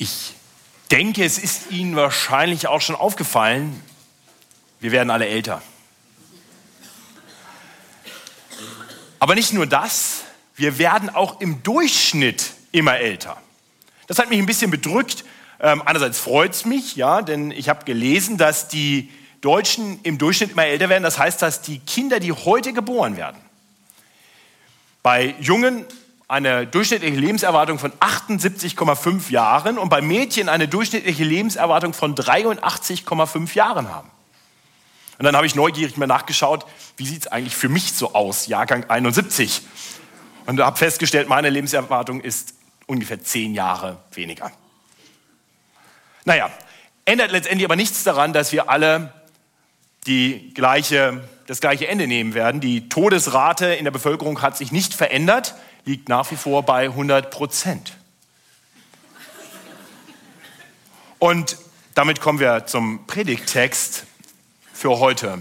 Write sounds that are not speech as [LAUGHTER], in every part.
Ich denke, es ist Ihnen wahrscheinlich auch schon aufgefallen, wir werden alle älter. Aber nicht nur das, wir werden auch im Durchschnitt immer älter. Das hat mich ein bisschen bedrückt. Ähm, einerseits freut es mich, ja, denn ich habe gelesen, dass die Deutschen im Durchschnitt immer älter werden. Das heißt, dass die Kinder, die heute geboren werden, bei Jungen eine durchschnittliche Lebenserwartung von 78,5 Jahren und bei Mädchen eine durchschnittliche Lebenserwartung von 83,5 Jahren haben. Und dann habe ich neugierig mal nachgeschaut, wie sieht es eigentlich für mich so aus, Jahrgang 71. Und habe festgestellt, meine Lebenserwartung ist ungefähr zehn Jahre weniger. Naja, ändert letztendlich aber nichts daran, dass wir alle die gleiche, das gleiche Ende nehmen werden. Die Todesrate in der Bevölkerung hat sich nicht verändert liegt nach wie vor bei 100 Prozent. Und damit kommen wir zum Predigttext für heute.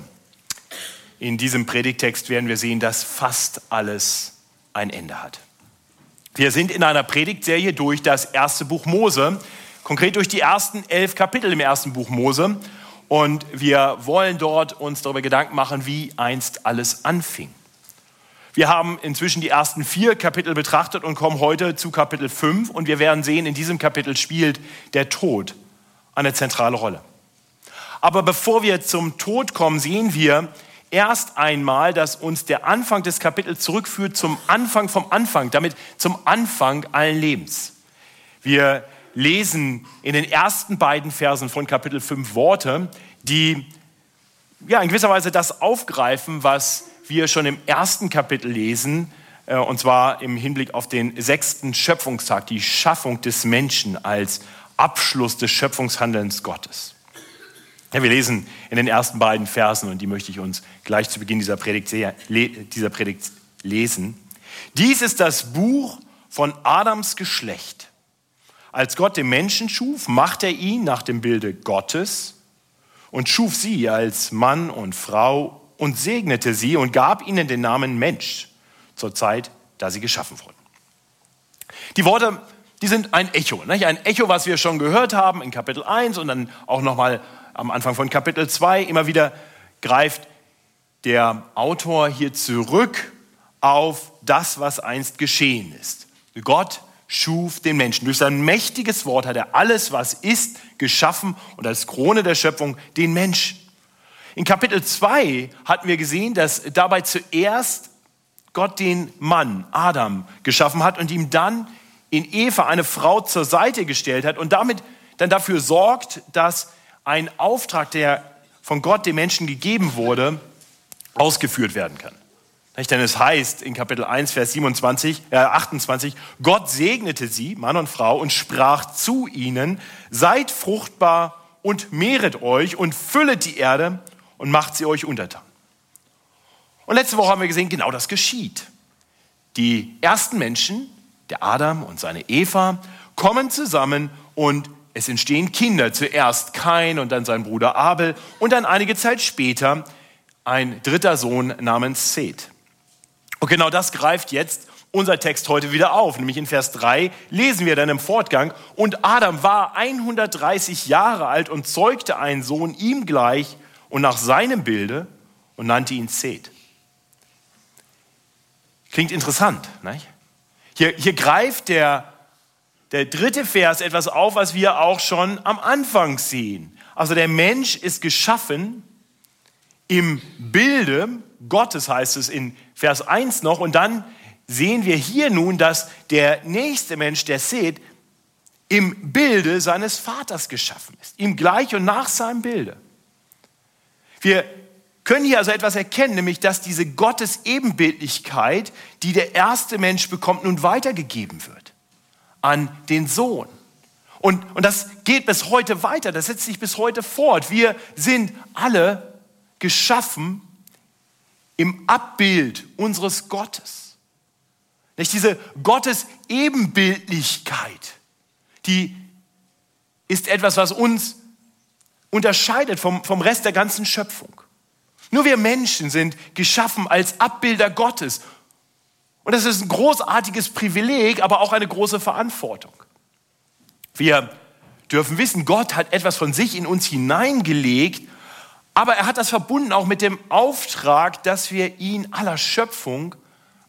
In diesem Predigttext werden wir sehen, dass fast alles ein Ende hat. Wir sind in einer Predigtserie durch das erste Buch Mose, konkret durch die ersten elf Kapitel im ersten Buch Mose. Und wir wollen dort uns darüber Gedanken machen, wie einst alles anfing. Wir haben inzwischen die ersten vier Kapitel betrachtet und kommen heute zu Kapitel 5 und wir werden sehen, in diesem Kapitel spielt der Tod eine zentrale Rolle. Aber bevor wir zum Tod kommen, sehen wir erst einmal, dass uns der Anfang des Kapitels zurückführt zum Anfang vom Anfang, damit zum Anfang allen Lebens. Wir lesen in den ersten beiden Versen von Kapitel 5 Worte, die ja, in gewisser Weise das aufgreifen, was wir schon im ersten Kapitel lesen, äh, und zwar im Hinblick auf den sechsten Schöpfungstag, die Schaffung des Menschen als Abschluss des Schöpfungshandelns Gottes. Ja, wir lesen in den ersten beiden Versen, und die möchte ich uns gleich zu Beginn dieser Predigt, dieser Predigt lesen. Dies ist das Buch von Adams Geschlecht. Als Gott den Menschen schuf, machte er ihn nach dem Bilde Gottes und schuf sie als Mann und Frau und segnete sie und gab ihnen den Namen Mensch zur Zeit, da sie geschaffen wurden. Die Worte, die sind ein Echo, nicht? ein Echo, was wir schon gehört haben in Kapitel 1 und dann auch nochmal am Anfang von Kapitel 2. Immer wieder greift der Autor hier zurück auf das, was einst geschehen ist. Gott schuf den Menschen. Durch sein mächtiges Wort hat er alles, was ist, geschaffen und als Krone der Schöpfung den Menschen. In Kapitel 2 hatten wir gesehen, dass dabei zuerst Gott den Mann, Adam, geschaffen hat und ihm dann in Eva eine Frau zur Seite gestellt hat und damit dann dafür sorgt, dass ein Auftrag, der von Gott dem Menschen gegeben wurde, ausgeführt werden kann. Denn es heißt in Kapitel 1, Vers 27, äh 28, Gott segnete sie, Mann und Frau, und sprach zu ihnen, seid fruchtbar und mehret euch und füllet die Erde und macht sie euch untertan. Und letzte Woche haben wir gesehen, genau das geschieht. Die ersten Menschen, der Adam und seine Eva, kommen zusammen und es entstehen Kinder. Zuerst Kain und dann sein Bruder Abel und dann einige Zeit später ein dritter Sohn namens Seth. Und genau das greift jetzt unser Text heute wieder auf. Nämlich in Vers 3 lesen wir dann im Fortgang, und Adam war 130 Jahre alt und zeugte einen Sohn ihm gleich und nach seinem Bilde und nannte ihn Seth. Klingt interessant, nicht? Hier, hier greift der, der dritte Vers etwas auf, was wir auch schon am Anfang sehen. Also der Mensch ist geschaffen im Bilde Gottes, heißt es in Vers 1 noch. Und dann sehen wir hier nun, dass der nächste Mensch, der Seth, im Bilde seines Vaters geschaffen ist. Ihm gleich und nach seinem Bilde. Wir können hier also etwas erkennen, nämlich dass diese Gottes-Ebenbildlichkeit, die der erste Mensch bekommt, nun weitergegeben wird an den Sohn. Und, und das geht bis heute weiter, das setzt sich bis heute fort. Wir sind alle geschaffen im Abbild unseres Gottes. Nicht diese Gottes-Ebenbildlichkeit, die ist etwas, was uns unterscheidet vom, vom Rest der ganzen Schöpfung. Nur wir Menschen sind geschaffen als Abbilder Gottes. Und das ist ein großartiges Privileg, aber auch eine große Verantwortung. Wir dürfen wissen, Gott hat etwas von sich in uns hineingelegt, aber er hat das verbunden auch mit dem Auftrag, dass wir ihn aller Schöpfung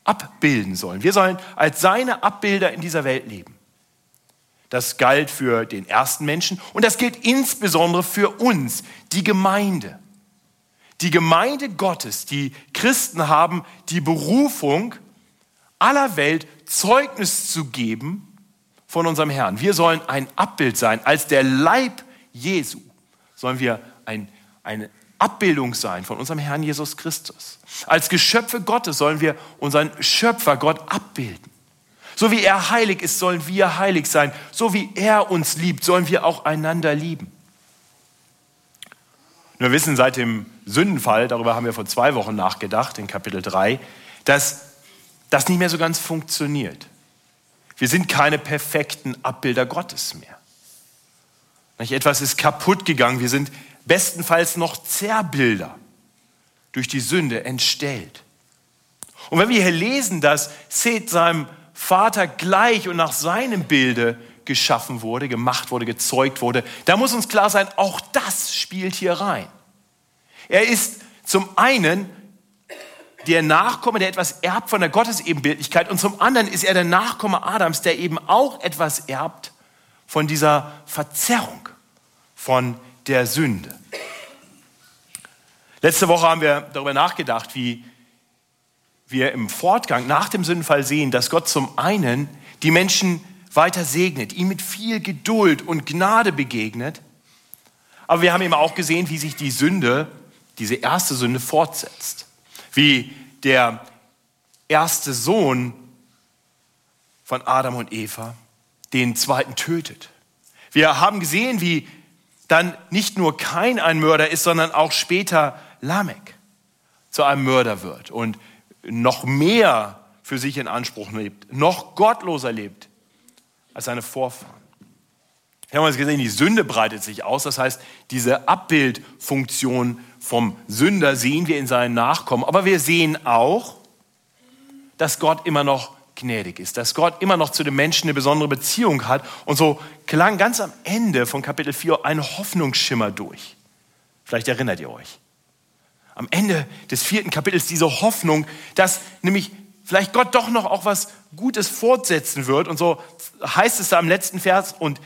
abbilden sollen. Wir sollen als seine Abbilder in dieser Welt leben. Das galt für den ersten Menschen und das gilt insbesondere für uns, die Gemeinde. Die Gemeinde Gottes, die Christen haben die Berufung, aller Welt Zeugnis zu geben von unserem Herrn. Wir sollen ein Abbild sein. Als der Leib Jesu sollen wir ein, eine Abbildung sein von unserem Herrn Jesus Christus. Als Geschöpfe Gottes sollen wir unseren Schöpfer Gott abbilden. So wie er heilig ist, sollen wir heilig sein. So wie er uns liebt, sollen wir auch einander lieben. Wir wissen seit dem Sündenfall, darüber haben wir vor zwei Wochen nachgedacht, in Kapitel 3, dass das nicht mehr so ganz funktioniert. Wir sind keine perfekten Abbilder Gottes mehr. Etwas ist kaputt gegangen. Wir sind bestenfalls noch Zerrbilder durch die Sünde entstellt. Und wenn wir hier lesen, dass Seth seinem Vater gleich und nach seinem Bilde geschaffen wurde, gemacht wurde, gezeugt wurde, da muss uns klar sein, auch das spielt hier rein. Er ist zum einen der Nachkomme, der etwas erbt von der Gottesebenbildlichkeit und zum anderen ist er der Nachkomme Adams, der eben auch etwas erbt von dieser Verzerrung, von der Sünde. Letzte Woche haben wir darüber nachgedacht, wie wir im Fortgang nach dem Sündenfall sehen, dass Gott zum einen die Menschen weiter segnet, ihm mit viel Geduld und Gnade begegnet. Aber wir haben eben auch gesehen, wie sich die Sünde, diese erste Sünde fortsetzt wie der erste Sohn von Adam und Eva den zweiten tötet. Wir haben gesehen, wie dann nicht nur kein ein Mörder ist, sondern auch später Lamech zu einem Mörder wird und noch mehr für sich in Anspruch lebt, noch gottloser lebt als seine Vorfahren. Wir haben uns gesehen, die Sünde breitet sich aus. Das heißt, diese Abbildfunktion vom Sünder sehen wir in seinen Nachkommen. Aber wir sehen auch, dass Gott immer noch gnädig ist, dass Gott immer noch zu den Menschen eine besondere Beziehung hat. Und so klang ganz am Ende von Kapitel 4 ein Hoffnungsschimmer durch. Vielleicht erinnert ihr euch. Am Ende des vierten Kapitels diese Hoffnung, dass nämlich vielleicht Gott doch noch auch was Gutes fortsetzen wird. Und so heißt es da im letzten Vers, und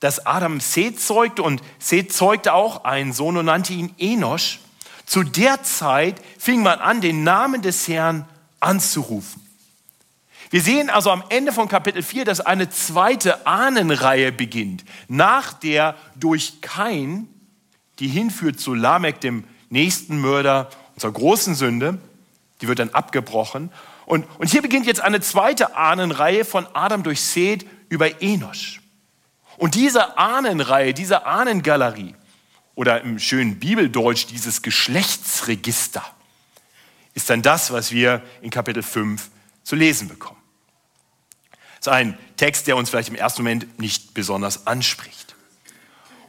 dass Adam Seth zeugte und Seth zeugte auch einen Sohn und nannte ihn Enosch. Zu der Zeit fing man an, den Namen des Herrn anzurufen. Wir sehen also am Ende von Kapitel 4, dass eine zweite Ahnenreihe beginnt. Nach der durch Kain, die hinführt zu Lamech, dem nächsten Mörder unserer großen Sünde, die wird dann abgebrochen. Und, und hier beginnt jetzt eine zweite Ahnenreihe von Adam durch Seth über Enosch. Und diese Ahnenreihe, diese Ahnengalerie oder im schönen Bibeldeutsch dieses Geschlechtsregister ist dann das, was wir in Kapitel 5 zu lesen bekommen. Das ist ein Text, der uns vielleicht im ersten Moment nicht besonders anspricht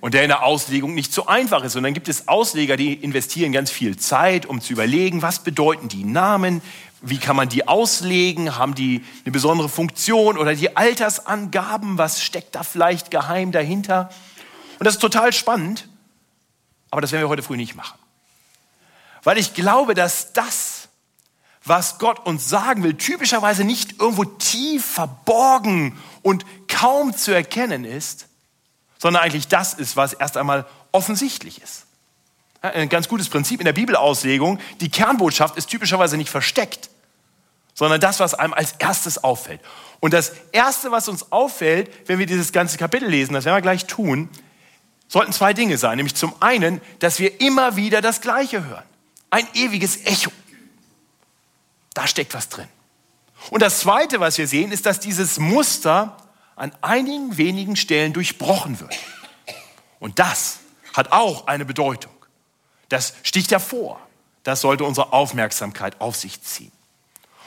und der in der Auslegung nicht so einfach ist. Und dann gibt es Ausleger, die investieren ganz viel Zeit, um zu überlegen, was bedeuten die Namen, wie kann man die auslegen? Haben die eine besondere Funktion oder die Altersangaben? Was steckt da vielleicht geheim dahinter? Und das ist total spannend, aber das werden wir heute früh nicht machen. Weil ich glaube, dass das, was Gott uns sagen will, typischerweise nicht irgendwo tief verborgen und kaum zu erkennen ist, sondern eigentlich das ist, was erst einmal offensichtlich ist. Ein ganz gutes Prinzip in der Bibelauslegung. Die Kernbotschaft ist typischerweise nicht versteckt, sondern das, was einem als erstes auffällt. Und das Erste, was uns auffällt, wenn wir dieses ganze Kapitel lesen, das werden wir gleich tun, sollten zwei Dinge sein. Nämlich zum einen, dass wir immer wieder das Gleiche hören. Ein ewiges Echo. Da steckt was drin. Und das Zweite, was wir sehen, ist, dass dieses Muster an einigen wenigen Stellen durchbrochen wird. Und das hat auch eine Bedeutung. Das sticht hervor. Das sollte unsere Aufmerksamkeit auf sich ziehen.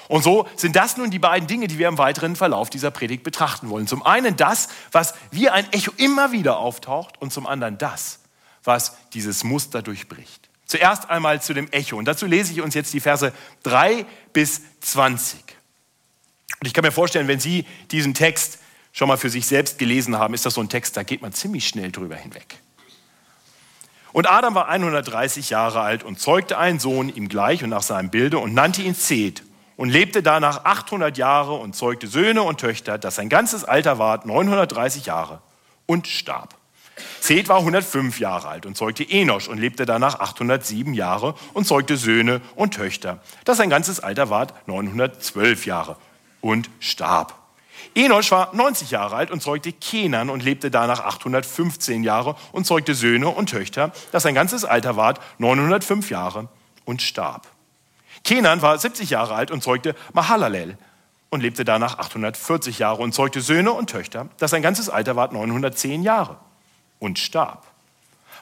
Und so sind das nun die beiden Dinge, die wir im weiteren Verlauf dieser Predigt betrachten wollen. Zum einen das, was wie ein Echo immer wieder auftaucht und zum anderen das, was dieses Muster durchbricht. Zuerst einmal zu dem Echo und dazu lese ich uns jetzt die Verse 3 bis 20. Und ich kann mir vorstellen, wenn Sie diesen Text schon mal für sich selbst gelesen haben, ist das so ein Text, da geht man ziemlich schnell drüber hinweg. Und Adam war 130 Jahre alt und zeugte einen Sohn ihm gleich und nach seinem Bilde und nannte ihn Seth und lebte danach 800 Jahre und zeugte Söhne und Töchter, dass sein ganzes Alter ward 930 Jahre und starb. Seth war 105 Jahre alt und zeugte Enosch und lebte danach 807 Jahre und zeugte Söhne und Töchter, dass sein ganzes Alter ward 912 Jahre und starb. Enosch war 90 Jahre alt und zeugte Kenan und lebte danach 815 Jahre und zeugte Söhne und Töchter, dass sein ganzes Alter ward 905 Jahre und starb. Kenan war 70 Jahre alt und zeugte Mahalalel und lebte danach 840 Jahre und zeugte Söhne und Töchter, dass sein ganzes Alter ward 910 Jahre und starb.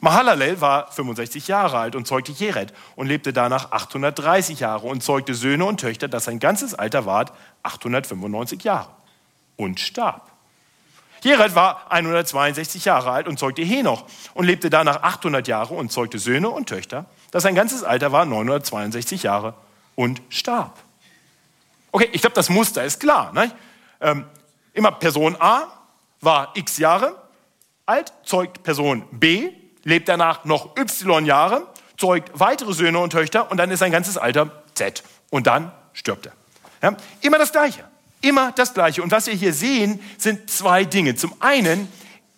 Mahalalel war 65 Jahre alt und zeugte Jered und lebte danach 830 Jahre und zeugte Söhne und Töchter, dass sein ganzes Alter ward 895 Jahre und starb. Jered war 162 Jahre alt und zeugte Henoch und lebte danach 800 Jahre und zeugte Söhne und Töchter, dass sein ganzes Alter war 962 Jahre und starb. Okay, ich glaube, das Muster ist klar. Ne? Ähm, immer Person A war x Jahre alt, zeugt Person B, lebt danach noch y Jahre, zeugt weitere Söhne und Töchter und dann ist sein ganzes Alter Z. Und dann stirbt er. Ja? Immer das Gleiche. Immer das Gleiche. Und was wir hier sehen, sind zwei Dinge. Zum einen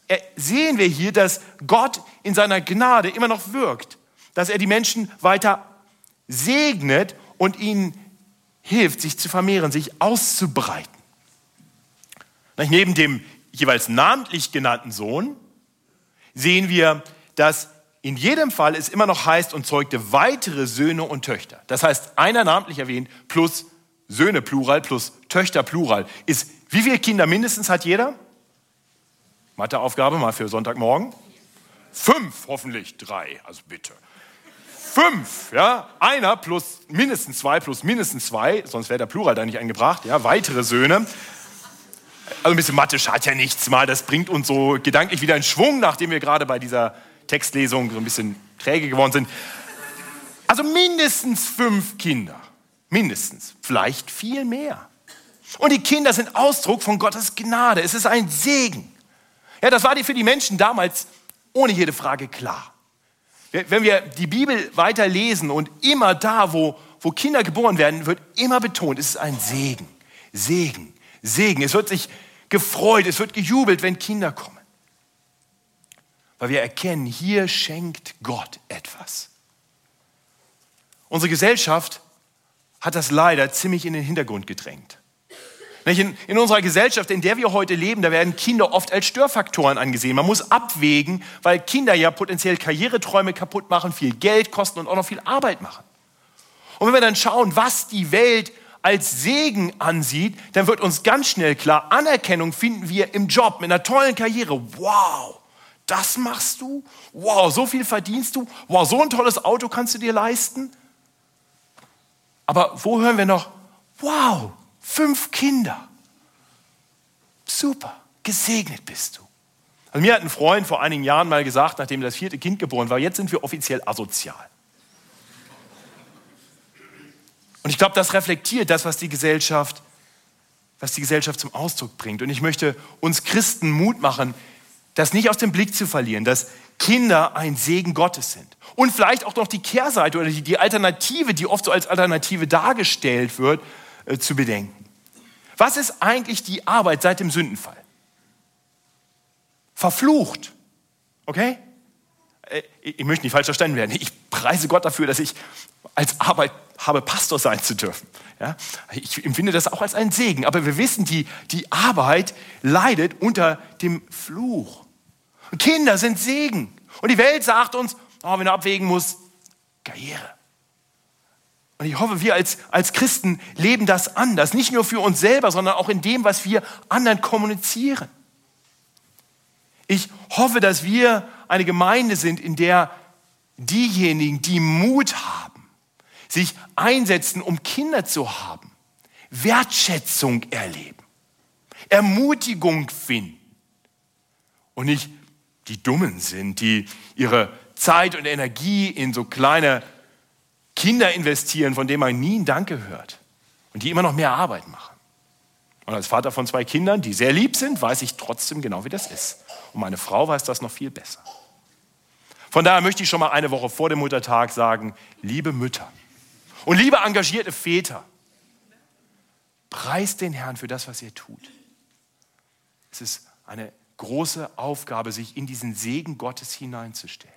äh, sehen wir hier, dass Gott in seiner Gnade immer noch wirkt, dass er die Menschen weiter segnet und ihnen hilft, sich zu vermehren, sich auszubreiten. Neben dem jeweils namentlich genannten Sohn sehen wir, dass in jedem Fall es immer noch heißt und zeugte weitere Söhne und Töchter. Das heißt, einer namentlich erwähnt plus Söhne Plural plus Töchter Plural ist, wie viele Kinder mindestens hat jeder? Matheaufgabe mal für Sonntagmorgen. Fünf, hoffentlich drei, also bitte. Fünf, ja, einer plus mindestens zwei plus mindestens zwei, sonst wäre der Plural da nicht eingebracht, ja, weitere Söhne. Also ein bisschen Mathe schadet ja nichts mal, das bringt uns so gedanklich wieder in Schwung, nachdem wir gerade bei dieser Textlesung so ein bisschen träge geworden sind. Also mindestens fünf Kinder. Mindestens. Vielleicht viel mehr. Und die Kinder sind Ausdruck von Gottes Gnade. Es ist ein Segen. Ja, das war für die Menschen damals ohne jede Frage klar. Wenn wir die Bibel weiter lesen und immer da, wo, wo Kinder geboren werden, wird immer betont, es ist ein Segen. Segen. Segen. Es wird sich gefreut, es wird gejubelt, wenn Kinder kommen. Weil wir erkennen, hier schenkt Gott etwas. Unsere Gesellschaft hat das leider ziemlich in den Hintergrund gedrängt. In, in, unserer Gesellschaft, in der wir heute leben, da werden Kinder oft als Störfaktoren angesehen. Man muss abwägen, weil Kinder ja potenziell Karriereträume kaputt machen, viel Geld kosten und auch noch viel Arbeit machen. Und wenn wir dann schauen, was die Welt als Segen ansieht, dann wird uns ganz schnell klar, Anerkennung finden wir im Job, mit einer tollen Karriere. Wow, das machst du? Wow, so viel verdienst du? Wow, so ein tolles Auto kannst du dir leisten? Aber wo hören wir noch, wow, fünf Kinder. Super, gesegnet bist du. Also mir hat ein Freund vor einigen Jahren mal gesagt, nachdem das vierte Kind geboren war, jetzt sind wir offiziell asozial. Und ich glaube, das reflektiert das, was die Gesellschaft, was die Gesellschaft zum Ausdruck bringt. Und ich möchte uns Christen Mut machen, das nicht aus dem Blick zu verlieren, dass Kinder ein Segen Gottes sind. Und vielleicht auch noch die Kehrseite oder die, Alternative, die oft so als Alternative dargestellt wird, äh, zu bedenken. Was ist eigentlich die Arbeit seit dem Sündenfall? Verflucht. Okay? Äh, ich möchte nicht falsch verstanden werden. Ich preise Gott dafür, dass ich als Arbeit habe, Pastor sein zu dürfen. Ja? Ich empfinde das auch als einen Segen. Aber wir wissen, die, die Arbeit leidet unter dem Fluch. Kinder sind Segen. Und die Welt sagt uns, oh, wenn du abwägen musst, Karriere. Und ich hoffe, wir als, als Christen leben das anders. Nicht nur für uns selber, sondern auch in dem, was wir anderen kommunizieren. Ich hoffe, dass wir eine Gemeinde sind, in der diejenigen, die Mut haben, sich einsetzen, um Kinder zu haben, Wertschätzung erleben, Ermutigung finden und nicht die Dummen sind, die ihre Zeit und Energie in so kleine Kinder investieren, von denen man nie ein Danke hört und die immer noch mehr Arbeit machen. Und als Vater von zwei Kindern, die sehr lieb sind, weiß ich trotzdem genau, wie das ist. Und meine Frau weiß das noch viel besser. Von daher möchte ich schon mal eine Woche vor dem Muttertag sagen, liebe Mütter und liebe engagierte Väter, preist den Herrn für das, was ihr tut. Es ist eine große Aufgabe, sich in diesen Segen Gottes hineinzustellen.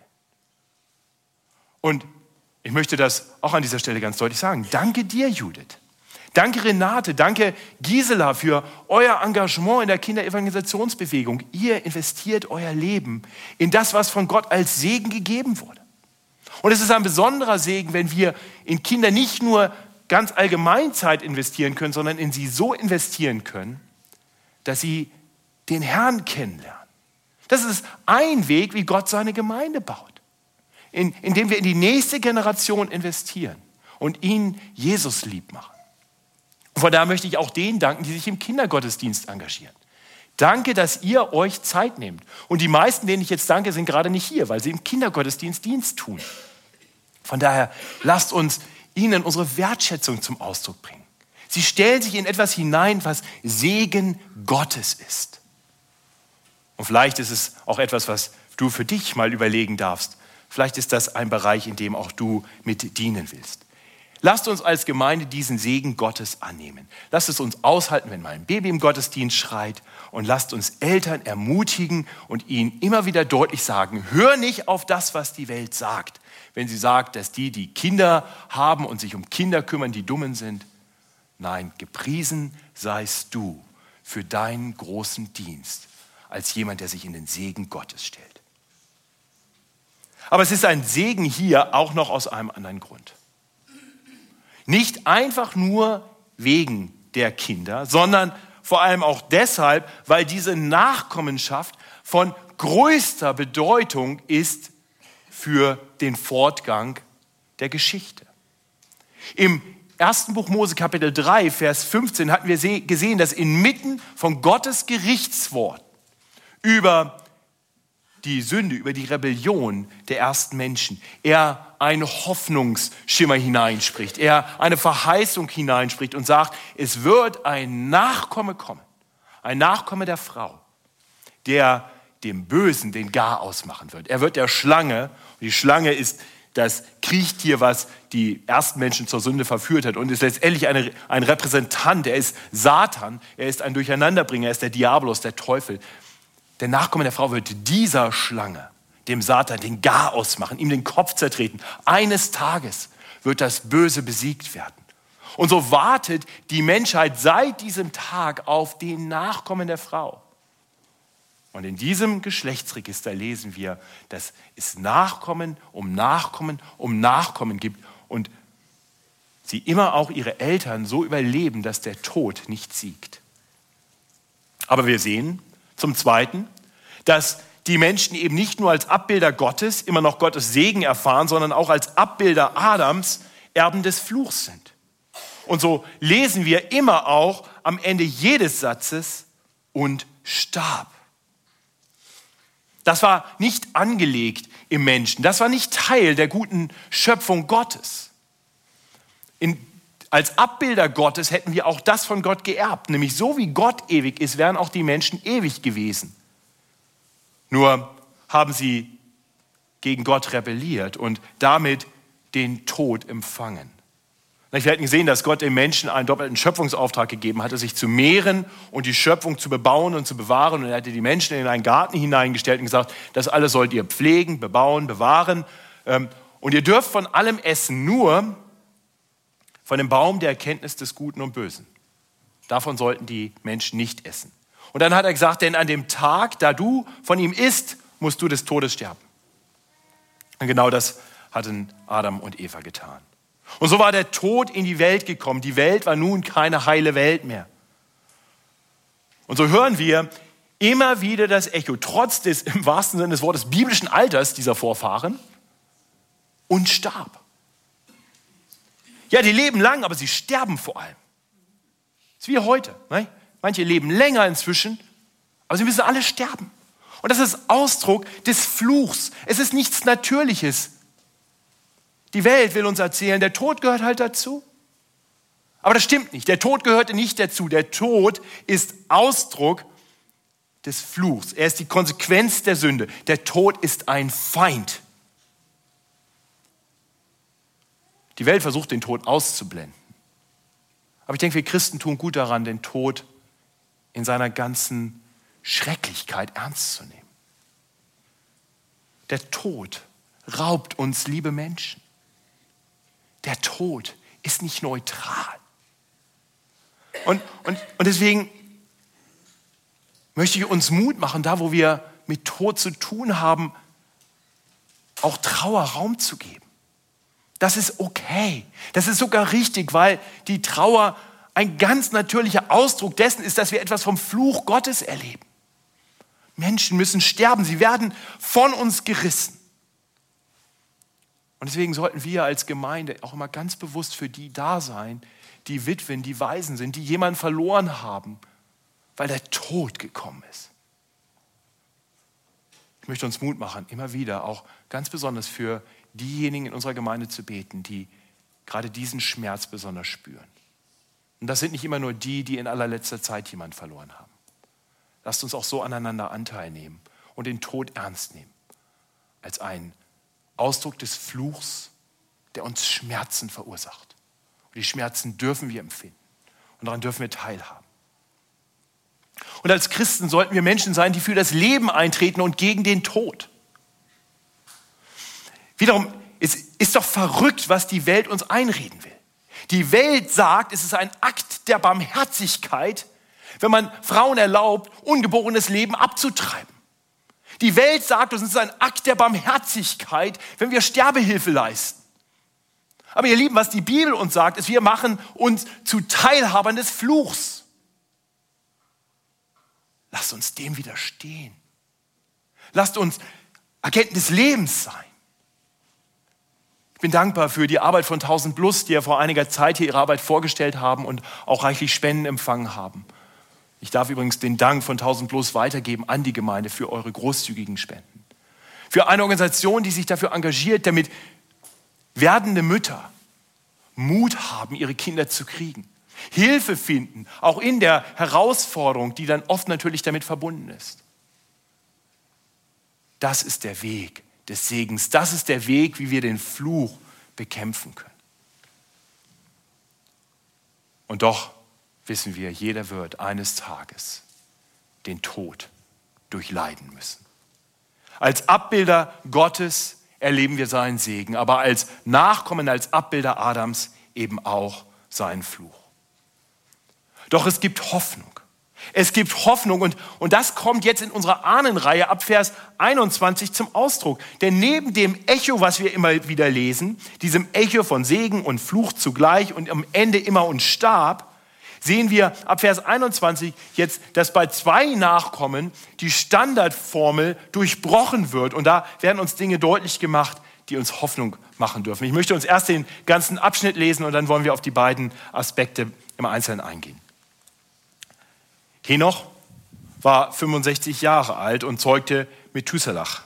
Und ich möchte das auch an dieser Stelle ganz deutlich sagen. Danke dir, Judith. Danke Renate, danke Gisela für euer Engagement in der Kinderevangelisationsbewegung. Ihr investiert euer Leben in das, was von Gott als Segen gegeben wurde. Und es ist ein besonderer Segen, wenn wir in Kinder nicht nur ganz allgemein Zeit investieren können, sondern in sie so investieren können, dass sie den Herrn kennenlernen. Das ist ein Weg, wie Gott seine Gemeinde baut, in, indem wir in die nächste Generation investieren und ihnen Jesus lieb machen. Und von daher möchte ich auch denen danken, die sich im Kindergottesdienst engagieren. Danke, dass ihr euch Zeit nehmt. Und die meisten, denen ich jetzt danke, sind gerade nicht hier, weil sie im Kindergottesdienst Dienst tun. Von daher lasst uns ihnen unsere Wertschätzung zum Ausdruck bringen. Sie stellen sich in etwas hinein, was Segen Gottes ist. Und vielleicht ist es auch etwas, was du für dich mal überlegen darfst. Vielleicht ist das ein Bereich, in dem auch du mit dienen willst. Lasst uns als Gemeinde diesen Segen Gottes annehmen. Lasst es uns aushalten, wenn mal ein Baby im Gottesdienst schreit. Und lasst uns Eltern ermutigen und ihnen immer wieder deutlich sagen, hör nicht auf das, was die Welt sagt. Wenn sie sagt, dass die, die Kinder haben und sich um Kinder kümmern, die Dummen sind. Nein, gepriesen seist du für deinen großen Dienst als jemand, der sich in den Segen Gottes stellt. Aber es ist ein Segen hier auch noch aus einem anderen Grund. Nicht einfach nur wegen der Kinder, sondern vor allem auch deshalb, weil diese Nachkommenschaft von größter Bedeutung ist für den Fortgang der Geschichte. Im ersten Buch Mose Kapitel 3, Vers 15 hatten wir gesehen, dass inmitten von Gottes Gerichtswort über die Sünde, über die Rebellion der ersten Menschen. Er einen Hoffnungsschimmer hineinspricht, er eine Verheißung hineinspricht und sagt, es wird ein Nachkomme kommen, ein Nachkomme der Frau, der dem Bösen den Gar ausmachen wird. Er wird der Schlange, die Schlange ist das Kriechtier, was die ersten Menschen zur Sünde verführt hat und ist letztendlich eine, ein Repräsentant. Er ist Satan, er ist ein Durcheinanderbringer, er ist der Diabolos, der Teufel. Der Nachkomme der Frau wird dieser Schlange, dem Satan, den Garaus machen, ihm den Kopf zertreten. Eines Tages wird das Böse besiegt werden. Und so wartet die Menschheit seit diesem Tag auf den Nachkommen der Frau. Und in diesem Geschlechtsregister lesen wir, dass es Nachkommen um Nachkommen um Nachkommen gibt und sie immer auch ihre Eltern so überleben, dass der Tod nicht siegt. Aber wir sehen, zum Zweiten, dass die Menschen eben nicht nur als Abbilder Gottes immer noch Gottes Segen erfahren, sondern auch als Abbilder Adams Erben des Fluchs sind. Und so lesen wir immer auch am Ende jedes Satzes und starb. Das war nicht angelegt im Menschen. Das war nicht Teil der guten Schöpfung Gottes. In als Abbilder Gottes hätten wir auch das von Gott geerbt. Nämlich so wie Gott ewig ist, wären auch die Menschen ewig gewesen. Nur haben sie gegen Gott rebelliert und damit den Tod empfangen. Wir hätten gesehen, dass Gott den Menschen einen doppelten Schöpfungsauftrag gegeben hatte, sich zu mehren und die Schöpfung zu bebauen und zu bewahren. Und er hatte die Menschen in einen Garten hineingestellt und gesagt, das alles sollt ihr pflegen, bebauen, bewahren. Ähm, und ihr dürft von allem essen, nur von dem Baum der Erkenntnis des Guten und Bösen. Davon sollten die Menschen nicht essen. Und dann hat er gesagt, denn an dem Tag, da du von ihm isst, musst du des Todes sterben. Und genau das hatten Adam und Eva getan. Und so war der Tod in die Welt gekommen. Die Welt war nun keine heile Welt mehr. Und so hören wir immer wieder das Echo, trotz des im wahrsten Sinne des Wortes biblischen Alters dieser Vorfahren, und starb. Ja, die leben lang, aber sie sterben vor allem. Das ist wie heute. Ne? Manche leben länger inzwischen, aber sie müssen alle sterben. Und das ist Ausdruck des Fluchs. Es ist nichts Natürliches. Die Welt will uns erzählen, der Tod gehört halt dazu. Aber das stimmt nicht. Der Tod gehörte nicht dazu. Der Tod ist Ausdruck des Fluchs. Er ist die Konsequenz der Sünde. Der Tod ist ein Feind. Die Welt versucht, den Tod auszublenden. Aber ich denke, wir Christen tun gut daran, den Tod in seiner ganzen Schrecklichkeit ernst zu nehmen. Der Tod raubt uns, liebe Menschen. Der Tod ist nicht neutral. Und, und, und deswegen möchte ich uns Mut machen, da wo wir mit Tod zu tun haben, auch Trauer Raum zu geben. Das ist okay. Das ist sogar richtig, weil die Trauer ein ganz natürlicher Ausdruck dessen ist, dass wir etwas vom Fluch Gottes erleben. Menschen müssen sterben, sie werden von uns gerissen. Und deswegen sollten wir als Gemeinde auch immer ganz bewusst für die da sein, die Witwen, die Waisen sind, die jemanden verloren haben, weil der Tod gekommen ist. Ich möchte uns Mut machen, immer wieder auch ganz besonders für diejenigen in unserer Gemeinde zu beten, die gerade diesen Schmerz besonders spüren. Und das sind nicht immer nur die, die in allerletzter Zeit jemanden verloren haben. Lasst uns auch so aneinander Anteil nehmen und den Tod ernst nehmen. Als einen Ausdruck des Fluchs, der uns Schmerzen verursacht. Und die Schmerzen dürfen wir empfinden. Und daran dürfen wir teilhaben. Und als Christen sollten wir Menschen sein, die für das Leben eintreten und gegen den Tod. Wiederum, es ist doch verrückt, was die Welt uns einreden will. Die Welt sagt, es ist ein Akt der Barmherzigkeit, wenn man Frauen erlaubt, ungeborenes Leben abzutreiben. Die Welt sagt es ist ein Akt der Barmherzigkeit, wenn wir Sterbehilfe leisten. Aber ihr Lieben, was die Bibel uns sagt, ist, wir machen uns zu Teilhabern des Fluchs. Lasst uns dem widerstehen. Lasst uns Agenten des Lebens sein. Ich bin dankbar für die Arbeit von 1000 Plus, die ja vor einiger Zeit hier ihre Arbeit vorgestellt haben und auch reichlich Spenden empfangen haben. Ich darf übrigens den Dank von 1000 Plus weitergeben an die Gemeinde für eure großzügigen Spenden. Für eine Organisation, die sich dafür engagiert, damit werdende Mütter Mut haben, ihre Kinder zu kriegen. Hilfe finden, auch in der Herausforderung, die dann oft natürlich damit verbunden ist. Das ist der Weg des Segens. Das ist der Weg, wie wir den Fluch bekämpfen können. Und doch wissen wir, jeder wird eines Tages den Tod durchleiden müssen. Als Abbilder Gottes erleben wir seinen Segen, aber als Nachkommen, als Abbilder Adams eben auch seinen Fluch. Doch es gibt Hoffnung. Es gibt Hoffnung und, und das kommt jetzt in unserer Ahnenreihe ab Vers 21 zum Ausdruck. Denn neben dem Echo, was wir immer wieder lesen, diesem Echo von Segen und Fluch zugleich und am Ende immer und starb, sehen wir ab Vers 21 jetzt, dass bei zwei Nachkommen die Standardformel durchbrochen wird. Und da werden uns Dinge deutlich gemacht, die uns Hoffnung machen dürfen. Ich möchte uns erst den ganzen Abschnitt lesen und dann wollen wir auf die beiden Aspekte im Einzelnen eingehen. Henoch war 65 Jahre alt und zeugte Methuselach.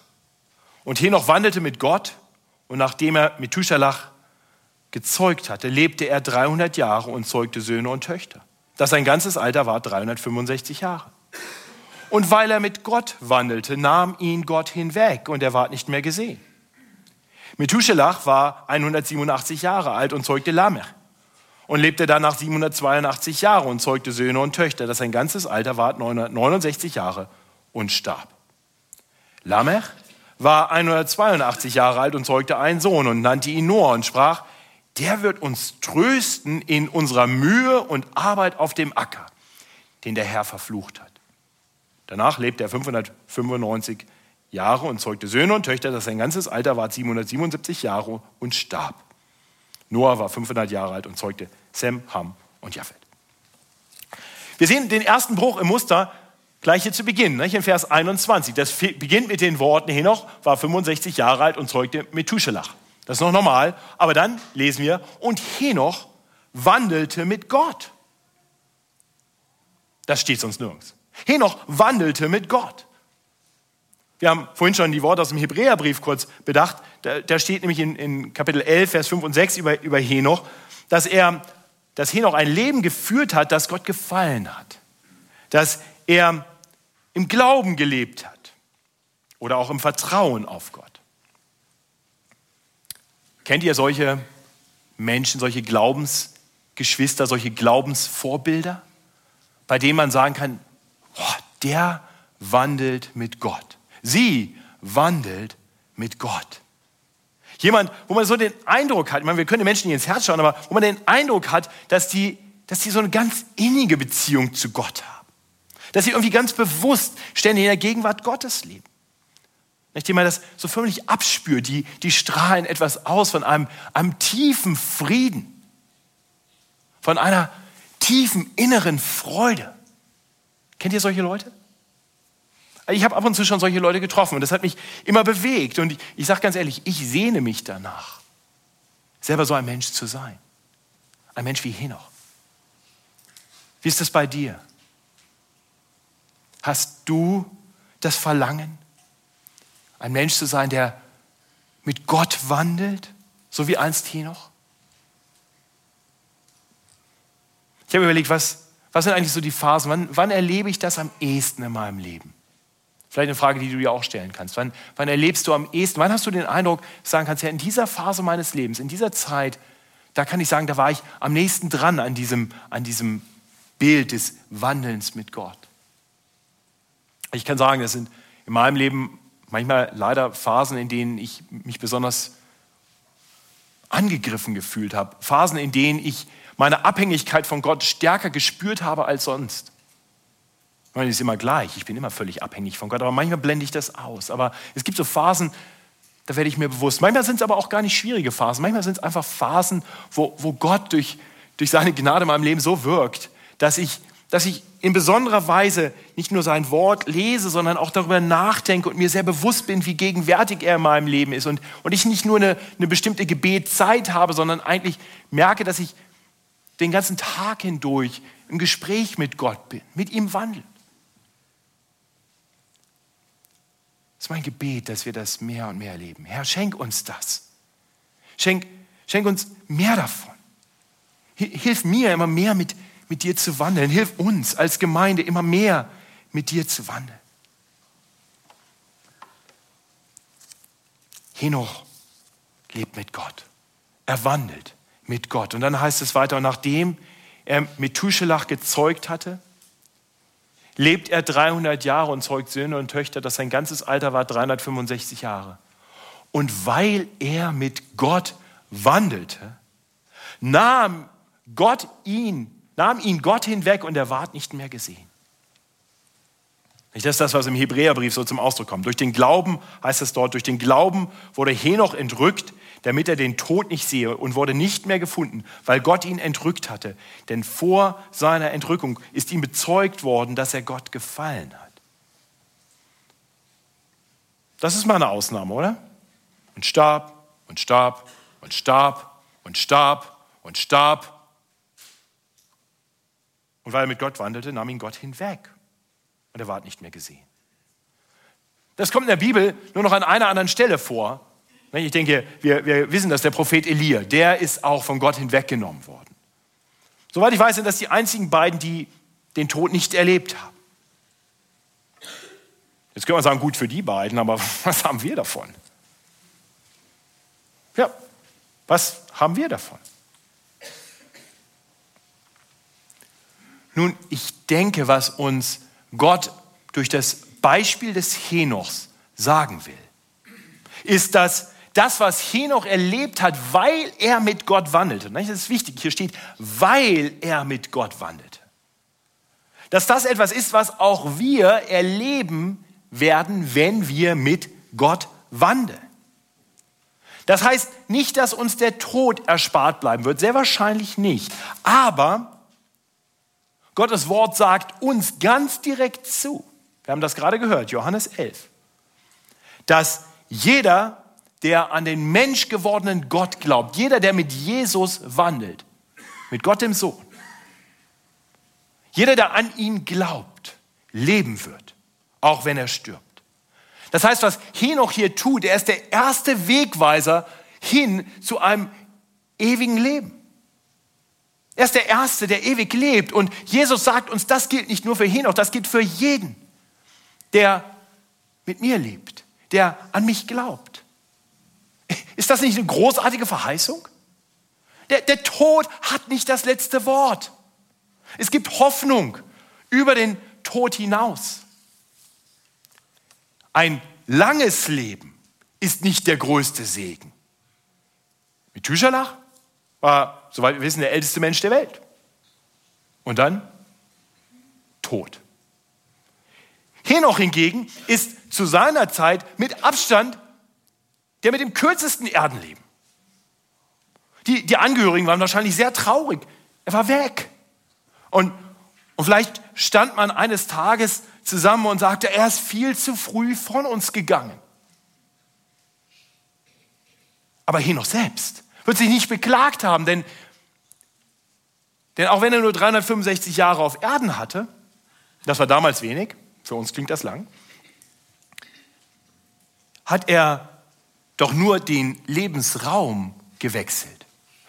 Und Henoch wandelte mit Gott und nachdem er Methuselach gezeugt hatte, lebte er 300 Jahre und zeugte Söhne und Töchter. Das sein ganzes Alter war 365 Jahre. Und weil er mit Gott wandelte, nahm ihn Gott hinweg und er ward nicht mehr gesehen. Methuselach war 187 Jahre alt und zeugte Lamech und lebte danach 782 Jahre und zeugte Söhne und Töchter. Das sein ganzes Alter war 969 Jahre und starb. Lamech war 182 Jahre alt und zeugte einen Sohn und nannte ihn Noah und sprach, der wird uns trösten in unserer Mühe und Arbeit auf dem Acker, den der Herr verflucht hat. Danach lebte er 595 Jahre und zeugte Söhne und Töchter, das sein ganzes Alter war 777 Jahre und starb. Noah war 500 Jahre alt und zeugte Sem, Ham und Japhet. Wir sehen den ersten Bruch im Muster gleich hier zu Beginn, nicht? in Vers 21. Das beginnt mit den Worten, Henoch war 65 Jahre alt und zeugte Methuselach. Das ist noch normal. Aber dann lesen wir, und Henoch wandelte mit Gott. Das steht sonst nirgends. Henoch wandelte mit Gott. Wir haben vorhin schon die Worte aus dem Hebräerbrief kurz bedacht. Da, da steht nämlich in, in, Kapitel 11, Vers 5 und 6 über, über Henoch, dass er dass Henoch ein Leben geführt hat, das Gott gefallen hat. Dass er im Glauben gelebt hat oder auch im Vertrauen auf Gott. Kennt ihr solche Menschen, solche Glaubensgeschwister, solche Glaubensvorbilder, bei denen man sagen kann, boah, der wandelt mit Gott. Sie wandelt mit Gott. Jemand, wo man so den Eindruck hat, ich meine, wir können den Menschen nicht ins Herz schauen, aber wo man den Eindruck hat, dass die, dass die so eine ganz innige Beziehung zu Gott haben. Dass sie irgendwie ganz bewusst ständig in der Gegenwart Gottes leben. Nicht jemand das so förmlich abspürt, die, die strahlen etwas aus von einem, einem tiefen Frieden, von einer tiefen inneren Freude. Kennt ihr solche Leute? Ich habe ab und zu schon solche Leute getroffen und das hat mich immer bewegt. Und ich, ich sage ganz ehrlich, ich sehne mich danach, selber so ein Mensch zu sein. Ein Mensch wie Henoch. Wie ist das bei dir? Hast du das Verlangen, ein Mensch zu sein, der mit Gott wandelt, so wie einst Henoch? Ich habe überlegt, was, was sind eigentlich so die Phasen? Wann, wann erlebe ich das am ehesten in meinem Leben? Vielleicht eine Frage, die du dir auch stellen kannst. Wann, wann erlebst du am ehesten, wann hast du den Eindruck, sagen kannst, ja, in dieser Phase meines Lebens, in dieser Zeit, da kann ich sagen, da war ich am nächsten dran an diesem, an diesem Bild des Wandelns mit Gott. Ich kann sagen, das sind in meinem Leben manchmal leider Phasen, in denen ich mich besonders angegriffen gefühlt habe. Phasen, in denen ich meine Abhängigkeit von Gott stärker gespürt habe als sonst. Meine, ist immer gleich, ich bin immer völlig abhängig von Gott, aber manchmal blende ich das aus. Aber es gibt so Phasen, da werde ich mir bewusst. Manchmal sind es aber auch gar nicht schwierige Phasen. Manchmal sind es einfach Phasen, wo, wo Gott durch, durch seine Gnade in meinem Leben so wirkt, dass ich, dass ich in besonderer Weise nicht nur sein Wort lese, sondern auch darüber nachdenke und mir sehr bewusst bin, wie gegenwärtig er in meinem Leben ist. Und, und ich nicht nur eine, eine bestimmte Gebetzeit habe, sondern eigentlich merke, dass ich den ganzen Tag hindurch im Gespräch mit Gott bin, mit ihm wandle. Das ist mein Gebet, dass wir das mehr und mehr erleben. Herr, schenk uns das. Schenk, schenk uns mehr davon. Hilf mir immer mehr mit, mit dir zu wandeln. Hilf uns als Gemeinde immer mehr mit dir zu wandeln. Henoch lebt mit Gott. Er wandelt mit Gott. Und dann heißt es weiter, nachdem er Methuselach gezeugt hatte, lebt er 300 Jahre und zeugt Söhne und Töchter, dass sein ganzes Alter war 365 Jahre. Und weil er mit Gott wandelte, nahm Gott ihn, nahm ihn Gott hinweg und er ward nicht mehr gesehen. Das ist das, was im Hebräerbrief so zum Ausdruck kommt. Durch den Glauben heißt es dort, durch den Glauben wurde Henoch entrückt, damit er den Tod nicht sehe und wurde nicht mehr gefunden, weil Gott ihn entrückt hatte. Denn vor seiner Entrückung ist ihm bezeugt worden, dass er Gott gefallen hat. Das ist mal eine Ausnahme, oder? Und starb und starb und starb und starb und starb. Und weil er mit Gott wandelte, nahm ihn Gott hinweg und er ward nicht mehr gesehen. Das kommt in der Bibel nur noch an einer anderen Stelle vor, ich denke, wir, wir wissen, dass der Prophet Elia, der ist auch von Gott hinweggenommen worden. Soweit ich weiß, sind das die einzigen beiden, die den Tod nicht erlebt haben. Jetzt können wir sagen, gut für die beiden, aber [LAUGHS] was haben wir davon? Ja, was haben wir davon? Nun, ich denke, was uns Gott durch das Beispiel des Henochs sagen will, ist, dass das, was Henoch erlebt hat, weil er mit Gott wandelte. Das ist wichtig, hier steht, weil er mit Gott wandelte. Dass das etwas ist, was auch wir erleben werden, wenn wir mit Gott wandeln. Das heißt nicht, dass uns der Tod erspart bleiben wird, sehr wahrscheinlich nicht. Aber Gottes Wort sagt uns ganz direkt zu, wir haben das gerade gehört, Johannes 11, dass jeder, der an den Mensch gewordenen Gott glaubt, jeder, der mit Jesus wandelt, mit Gott dem Sohn, jeder, der an ihn glaubt, leben wird, auch wenn er stirbt. Das heißt, was Henoch hier tut, er ist der erste Wegweiser hin zu einem ewigen Leben. Er ist der Erste, der ewig lebt. Und Jesus sagt uns, das gilt nicht nur für Henoch, das gilt für jeden, der mit mir lebt, der an mich glaubt. Ist das nicht eine großartige Verheißung? Der, der Tod hat nicht das letzte Wort. Es gibt Hoffnung über den Tod hinaus. Ein langes Leben ist nicht der größte Segen. Methuselah war, soweit wir wissen, der älteste Mensch der Welt. Und dann Tod. Henoch hingegen ist zu seiner Zeit mit Abstand der mit dem kürzesten Erdenleben. Die, die Angehörigen waren wahrscheinlich sehr traurig. Er war weg. Und, und vielleicht stand man eines Tages zusammen und sagte, er ist viel zu früh von uns gegangen. Aber Henoch selbst wird sich nicht beklagt haben, denn, denn auch wenn er nur 365 Jahre auf Erden hatte, das war damals wenig, für uns klingt das lang, hat er doch nur den Lebensraum gewechselt.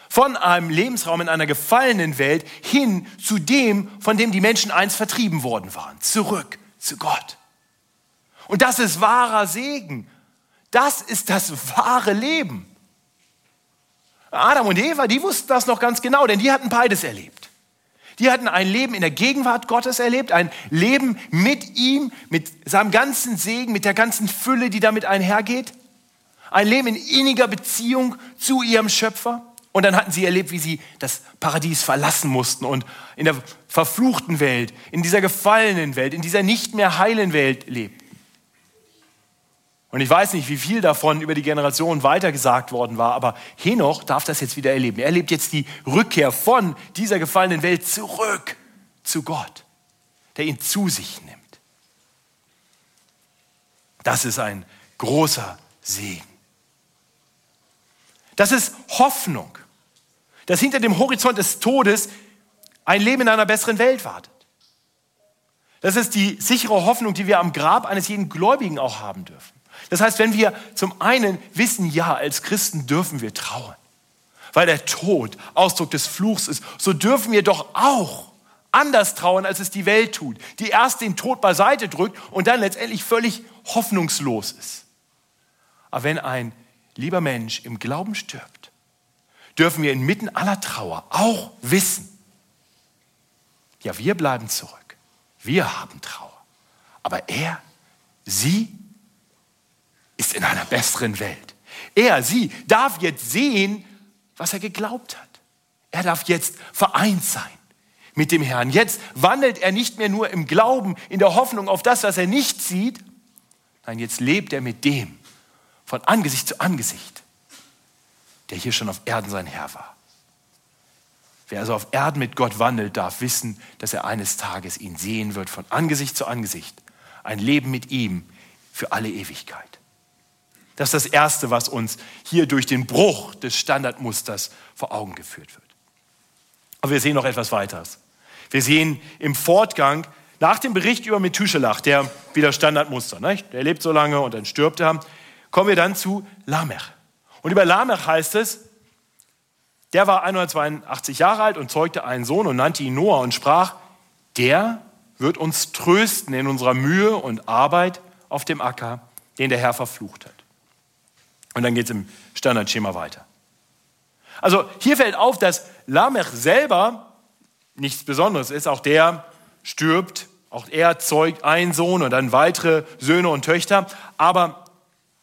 Von einem Lebensraum in einer gefallenen Welt hin zu dem, von dem die Menschen einst vertrieben worden waren. Zurück zu Gott. Und das ist wahrer Segen. Das ist das wahre Leben. Adam und Eva, die wussten das noch ganz genau, denn die hatten beides erlebt. Die hatten ein Leben in der Gegenwart Gottes erlebt, ein Leben mit ihm, mit seinem ganzen Segen, mit der ganzen Fülle, die damit einhergeht. Ein Leben in inniger Beziehung zu ihrem Schöpfer. Und dann hatten sie erlebt, wie sie das Paradies verlassen mussten und in der verfluchten Welt, in dieser gefallenen Welt, in dieser nicht mehr heilen Welt lebten. Und ich weiß nicht, wie viel davon über die Generation weitergesagt worden war, aber Henoch darf das jetzt wieder erleben. Er erlebt jetzt die Rückkehr von dieser gefallenen Welt zurück zu Gott, der ihn zu sich nimmt. Das ist ein großer Segen. Das ist Hoffnung, dass hinter dem Horizont des Todes ein Leben in einer besseren Welt wartet. Das ist die sichere Hoffnung, die wir am Grab eines jeden Gläubigen auch haben dürfen. Das heißt, wenn wir zum einen wissen, ja, als Christen dürfen wir trauern, weil der Tod Ausdruck des Fluchs ist, so dürfen wir doch auch anders trauern, als es die Welt tut, die erst den Tod beiseite drückt und dann letztendlich völlig hoffnungslos ist. Aber wenn ein lieber Mensch im Glauben stirbt, dürfen wir inmitten aller Trauer auch wissen, ja, wir bleiben zurück, wir haben Trauer, aber er, sie ist in einer besseren Welt. Er, sie darf jetzt sehen, was er geglaubt hat. Er darf jetzt vereint sein mit dem Herrn. Jetzt wandelt er nicht mehr nur im Glauben, in der Hoffnung auf das, was er nicht sieht. Nein, jetzt lebt er mit dem von Angesicht zu Angesicht, der hier schon auf Erden sein Herr war. Wer also auf Erden mit Gott wandelt, darf wissen, dass er eines Tages ihn sehen wird, von Angesicht zu Angesicht. Ein Leben mit ihm für alle Ewigkeit. Das ist das Erste, was uns hier durch den Bruch des Standardmusters vor Augen geführt wird. Aber wir sehen noch etwas weiteres. Wir sehen im Fortgang, nach dem Bericht über Methuselah, der wieder Standardmuster, nicht? der lebt so lange und dann stirbt er, kommen wir dann zu Lamech. Und über Lamech heißt es, der war 182 Jahre alt und zeugte einen Sohn und nannte ihn Noah und sprach, der wird uns trösten in unserer Mühe und Arbeit auf dem Acker, den der Herr verflucht hat. Und dann geht es im Standardschema weiter. Also hier fällt auf, dass Lamech selber nichts Besonderes ist. Auch der stirbt, auch er zeugt einen Sohn und dann weitere Söhne und Töchter. Aber,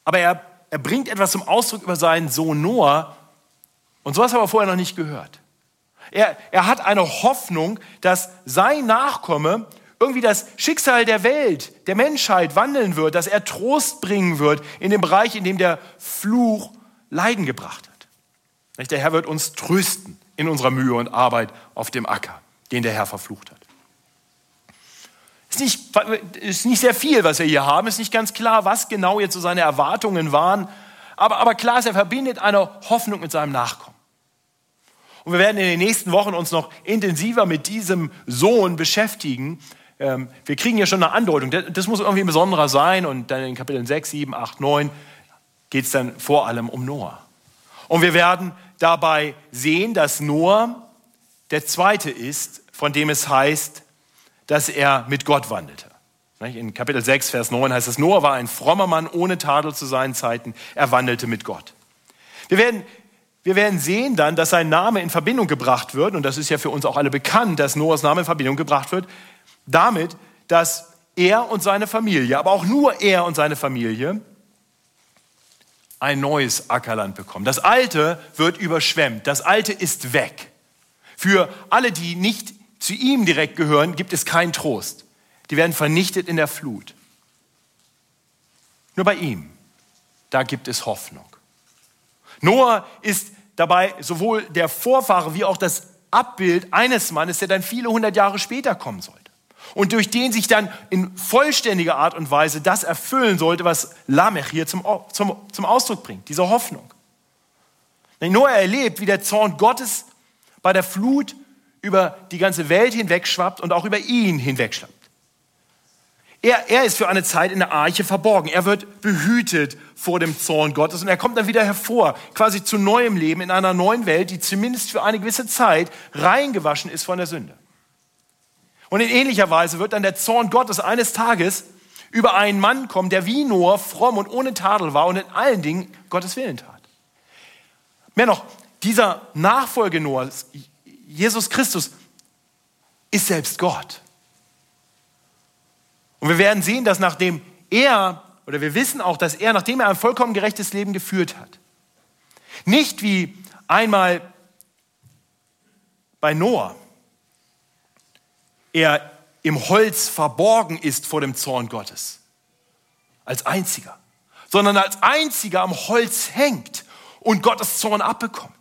aber er, er bringt etwas zum Ausdruck über seinen Sohn Noah. Und sowas haben wir vorher noch nicht gehört. Er, er hat eine Hoffnung, dass sein Nachkomme irgendwie das Schicksal der Welt, der Menschheit wandeln wird, dass er Trost bringen wird in dem Bereich, in dem der Fluch Leiden gebracht hat. Der Herr wird uns trösten in unserer Mühe und Arbeit auf dem Acker, den der Herr verflucht hat. Ist nicht, ist nicht sehr viel, was wir hier haben, ist nicht ganz klar, was genau jetzt so seine Erwartungen waren, aber, aber klar ist, er verbindet eine Hoffnung mit seinem Nachkommen. Und wir werden in den nächsten Wochen uns noch intensiver mit diesem Sohn beschäftigen, ähm, wir kriegen ja schon eine Andeutung, das muss irgendwie ein besonderer sein. Und dann in Kapiteln 6, 7, 8, 9 geht es dann vor allem um Noah. Und wir werden dabei sehen, dass Noah der zweite ist, von dem es heißt, dass er mit Gott wandelte. In Kapitel 6, Vers 9 heißt es, Noah war ein frommer Mann ohne Tadel zu seinen Zeiten, er wandelte mit Gott. Wir werden, wir werden sehen dann, dass sein Name in Verbindung gebracht wird, und das ist ja für uns auch alle bekannt, dass Noahs Name in Verbindung gebracht wird, damit, dass er und seine Familie, aber auch nur er und seine Familie, ein neues Ackerland bekommen. Das alte wird überschwemmt, das alte ist weg. Für alle, die nicht zu ihm direkt gehören, gibt es keinen Trost. Die werden vernichtet in der Flut. Nur bei ihm, da gibt es Hoffnung. Noah ist dabei sowohl der Vorfahre wie auch das Abbild eines Mannes, der dann viele hundert Jahre später kommen sollte. Und durch den sich dann in vollständiger Art und Weise das erfüllen sollte, was Lamech hier zum, zum, zum Ausdruck bringt, diese Hoffnung. Noah erlebt, wie der Zorn Gottes bei der Flut über die ganze Welt hinwegschwappt und auch über ihn hinwegschwappt. Er, er ist für eine Zeit in der Arche verborgen. Er wird behütet vor dem Zorn Gottes und er kommt dann wieder hervor, quasi zu neuem Leben in einer neuen Welt, die zumindest für eine gewisse Zeit reingewaschen ist von der Sünde. Und in ähnlicher Weise wird dann der Zorn Gottes eines Tages über einen Mann kommen, der wie Noah fromm und ohne Tadel war und in allen Dingen Gottes Willen tat. Mehr noch, dieser Nachfolger Noahs, Jesus Christus, ist selbst Gott. Und wir werden sehen, dass nachdem er, oder wir wissen auch, dass er, nachdem er ein vollkommen gerechtes Leben geführt hat, nicht wie einmal bei Noah, er im Holz verborgen ist vor dem Zorn Gottes, als einziger, sondern als einziger am Holz hängt und Gottes Zorn abbekommt.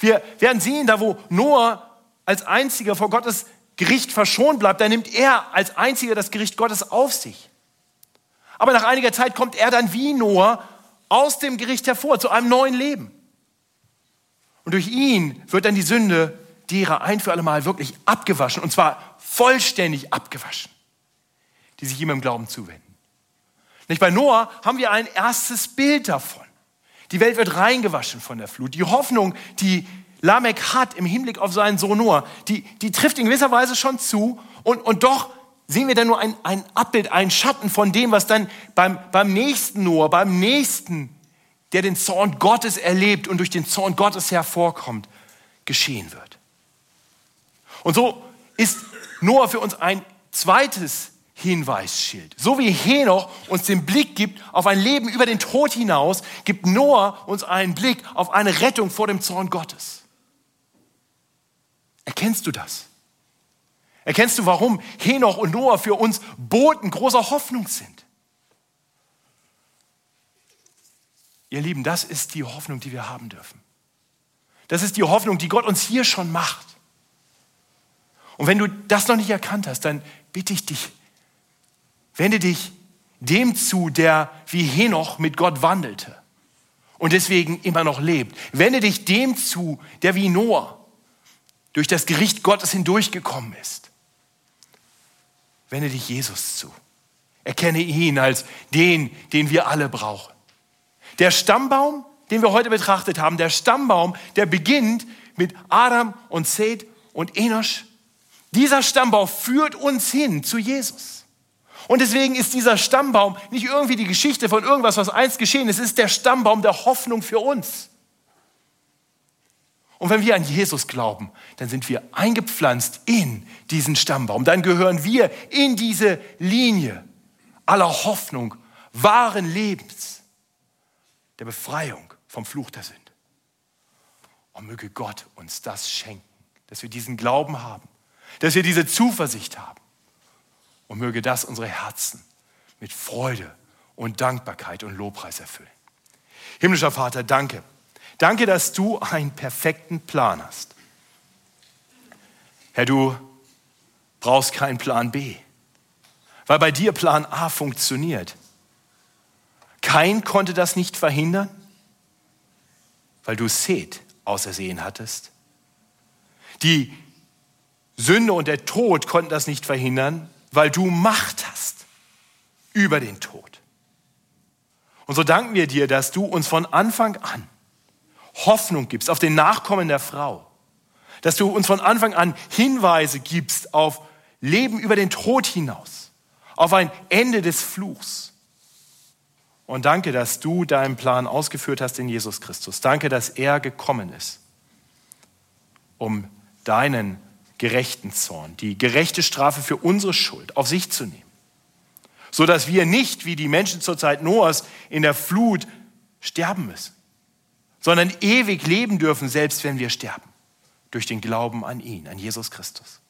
Wir werden sehen, da wo Noah als einziger vor Gottes Gericht verschont bleibt, dann nimmt er als einziger das Gericht Gottes auf sich. Aber nach einiger Zeit kommt er dann wie Noah aus dem Gericht hervor zu einem neuen Leben. Und durch ihn wird dann die Sünde derer ein für alle Mal wirklich abgewaschen, und zwar vollständig abgewaschen, die sich ihm im Glauben zuwenden. Nicht bei Noah haben wir ein erstes Bild davon. Die Welt wird reingewaschen von der Flut. Die Hoffnung, die Lamech hat im Hinblick auf seinen Sohn Noah, die, die trifft in gewisser Weise schon zu. Und, und doch sehen wir dann nur ein, ein Abbild, ein Schatten von dem, was dann beim, beim nächsten Noah, beim nächsten, der den Zorn Gottes erlebt und durch den Zorn Gottes hervorkommt, geschehen wird. Und so ist Noah für uns ein zweites Hinweisschild. So wie Henoch uns den Blick gibt auf ein Leben über den Tod hinaus, gibt Noah uns einen Blick auf eine Rettung vor dem Zorn Gottes. Erkennst du das? Erkennst du, warum Henoch und Noah für uns Boten großer Hoffnung sind? Ihr Lieben, das ist die Hoffnung, die wir haben dürfen. Das ist die Hoffnung, die Gott uns hier schon macht. Und wenn du das noch nicht erkannt hast, dann bitte ich dich, wende dich dem zu, der wie Henoch mit Gott wandelte und deswegen immer noch lebt. Wende dich dem zu, der wie Noah durch das Gericht Gottes hindurchgekommen ist. Wende dich Jesus zu. Erkenne ihn als den, den wir alle brauchen. Der Stammbaum, den wir heute betrachtet haben, der Stammbaum, der beginnt mit Adam und Seth und Enosch. Dieser Stammbaum führt uns hin zu Jesus. Und deswegen ist dieser Stammbaum nicht irgendwie die Geschichte von irgendwas, was einst geschehen ist. Es ist der Stammbaum der Hoffnung für uns. Und wenn wir an Jesus glauben, dann sind wir eingepflanzt in diesen Stammbaum. Dann gehören wir in diese Linie aller Hoffnung, wahren Lebens, der Befreiung vom Fluch der Sünde. Und möge Gott uns das schenken, dass wir diesen Glauben haben, dass wir diese Zuversicht haben. Und möge das unsere Herzen mit Freude und Dankbarkeit und Lobpreis erfüllen. Himmlischer Vater, danke Danke, dass du einen perfekten Plan hast. Herr, du brauchst keinen Plan B, weil bei dir Plan A funktioniert. Kein konnte das nicht verhindern, weil du Seth ausersehen hattest. Die Sünde und der Tod konnten das nicht verhindern, weil du Macht hast über den Tod. Und so danken wir dir, dass du uns von Anfang an Hoffnung gibst auf den Nachkommen der Frau. dass du uns von Anfang an Hinweise gibst auf Leben über den Tod hinaus, auf ein Ende des Fluchs. Und danke, dass du deinen Plan ausgeführt hast in Jesus Christus. Danke, dass er gekommen ist, um deinen gerechten Zorn, die gerechte Strafe für unsere Schuld auf sich zu nehmen, so dass wir nicht wie die Menschen zur Zeit Noahs in der Flut sterben müssen, sondern ewig leben dürfen, selbst wenn wir sterben, durch den Glauben an ihn, an Jesus Christus.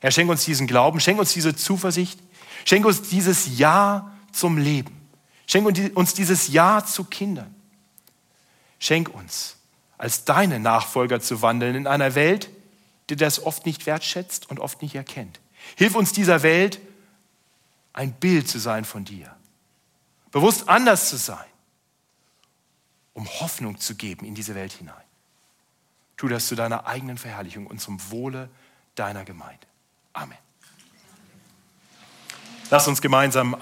Herr, schenk uns diesen Glauben, schenk uns diese Zuversicht, schenk uns dieses Ja zum Leben, schenk uns dieses Ja zu Kindern. Schenk uns, als deine Nachfolger zu wandeln in einer Welt, die das oft nicht wertschätzt und oft nicht erkennt. Hilf uns dieser Welt, ein Bild zu sein von dir, bewusst anders zu sein, um Hoffnung zu geben in diese Welt hinein. Tu das zu deiner eigenen Verherrlichung und zum Wohle deiner Gemeinde. Amen. Lass uns gemeinsam